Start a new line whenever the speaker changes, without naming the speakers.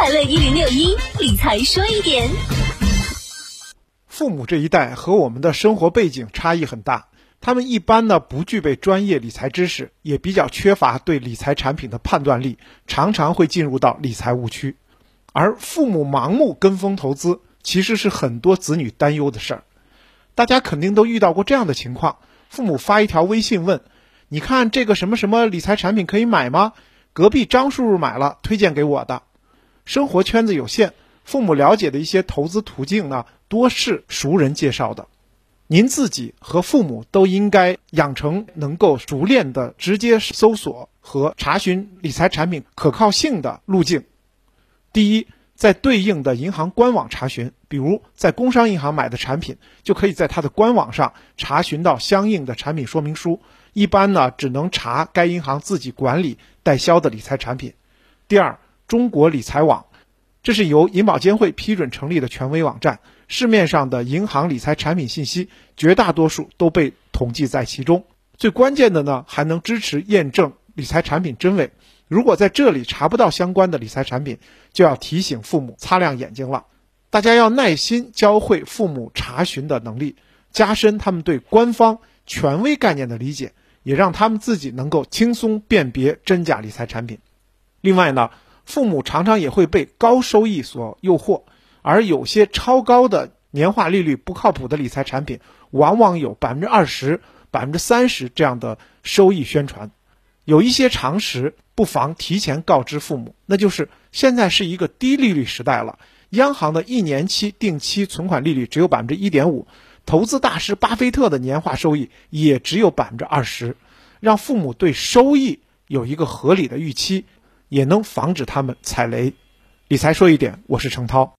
快乐一零六一理财说一点。
父母这一代和我们的生活背景差异很大，他们一般呢不具备专业理财知识，也比较缺乏对理财产品的判断力，常常会进入到理财误区。而父母盲目跟风投资，其实是很多子女担忧的事儿。大家肯定都遇到过这样的情况：父母发一条微信问，你看这个什么什么理财产品可以买吗？隔壁张叔叔买了，推荐给我的。生活圈子有限，父母了解的一些投资途径呢，多是熟人介绍的。您自己和父母都应该养成能够熟练的直接搜索和查询理财产品可靠性的路径。第一，在对应的银行官网查询，比如在工商银行买的产品，就可以在它的官网上查询到相应的产品说明书。一般呢，只能查该银行自己管理代销的理财产品。第二，中国理财网，这是由银保监会批准成立的权威网站，市面上的银行理财产品信息绝大多数都被统计在其中。最关键的呢，还能支持验证理财产品真伪。如果在这里查不到相关的理财产品，就要提醒父母擦亮眼睛了。大家要耐心教会父母查询的能力，加深他们对官方权威概念的理解，也让他们自己能够轻松辨别真假理财产品。另外呢，父母常常也会被高收益所诱惑，而有些超高的年化利率不靠谱的理财产品，往往有百分之二十、百分之三十这样的收益宣传。有一些常识，不妨提前告知父母，那就是现在是一个低利率时代了。央行的一年期定期存款利率只有百分之一点五，投资大师巴菲特的年化收益也只有百分之二十。让父母对收益有一个合理的预期，也能防止他们踩雷。理财说一点，我是程涛。